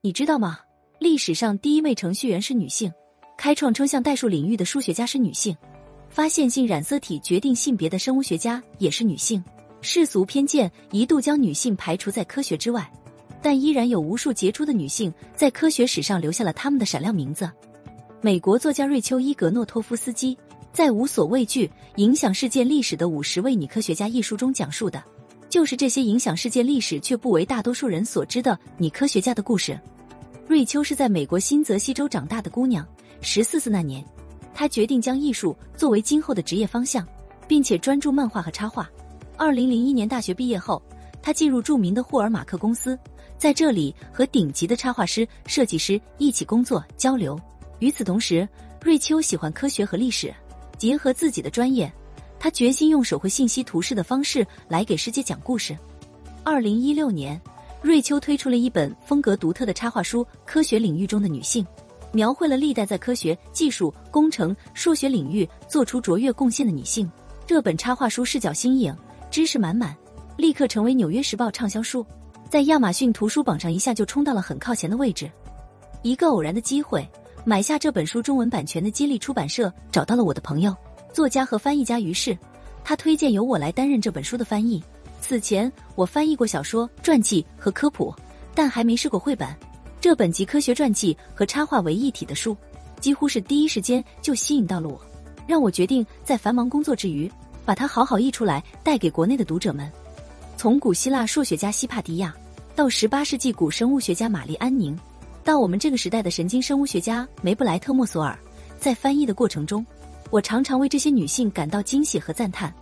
你知道吗？历史上第一位程序员是女性，开创抽象代数领域的数学家是女性，发现性染色体决定性别的生物学家也是女性。世俗偏见一度将女性排除在科学之外，但依然有无数杰出的女性在科学史上留下了他们的闪亮名字。美国作家瑞秋·伊格诺托夫斯基在《无所畏惧：影响世界历史的五十位女科学家》一书中讲述的。就是这些影响世界历史却不为大多数人所知的女科学家的故事。瑞秋是在美国新泽西州长大的姑娘，十四岁那年，她决定将艺术作为今后的职业方向，并且专注漫画和插画。二零零一年大学毕业后，她进入著名的霍尔马克公司，在这里和顶级的插画师、设计师一起工作交流。与此同时，瑞秋喜欢科学和历史，结合自己的专业。他决心用手绘信息图示的方式来给世界讲故事。二零一六年，瑞秋推出了一本风格独特的插画书《科学领域中的女性》，描绘了历代在科学技术、工程、数学领域做出卓越贡献的女性。这本插画书视角新颖，知识满满，立刻成为《纽约时报》畅销书，在亚马逊图书榜上一下就冲到了很靠前的位置。一个偶然的机会，买下这本书中文版权的接力出版社找到了我的朋友。作家和翻译家于是，他推荐由我来担任这本书的翻译。此前我翻译过小说、传记和科普，但还没试过绘本。这本集科学传记和插画为一体的书，几乎是第一时间就吸引到了我，让我决定在繁忙工作之余，把它好好译出来，带给国内的读者们。从古希腊数学家希帕迪亚，到十八世纪古生物学家玛丽安宁，到我们这个时代的神经生物学家梅布莱特莫索尔，在翻译的过程中。我常常为这些女性感到惊喜和赞叹。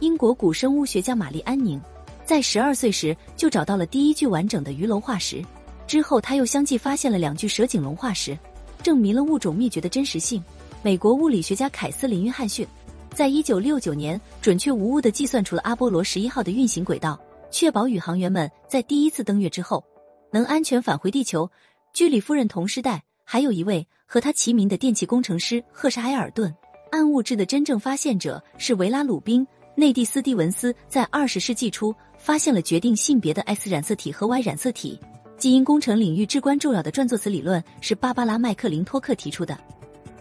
英国古生物学家玛丽安宁在十二岁时就找到了第一具完整的鱼龙化石，之后他又相继发现了两具蛇颈龙化石，证明了物种灭绝的真实性。美国物理学家凯瑟琳约翰逊在一九六九年准确无误地计算出了阿波罗十一号的运行轨道，确保宇航员们在第一次登月之后能安全返回地球。居里夫人同时代还有一位和他齐名的电气工程师赫沙埃尔顿。暗物质的真正发现者是维拉鲁宾。内蒂斯蒂文斯在二十世纪初发现了决定性别的 X 染色体和 Y 染色体。基因工程领域至关重要的转作子理论是芭芭拉麦克林托克提出的。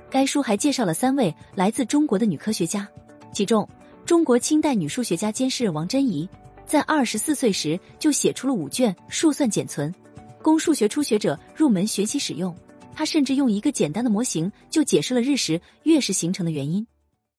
该书还介绍了三位来自中国的女科学家，其中中国清代女数学家兼诗人王贞仪，在二十四岁时就写出了五卷数算简存，供数学初学者入门学习使用。他甚至用一个简单的模型就解释了日食、月食形成的原因。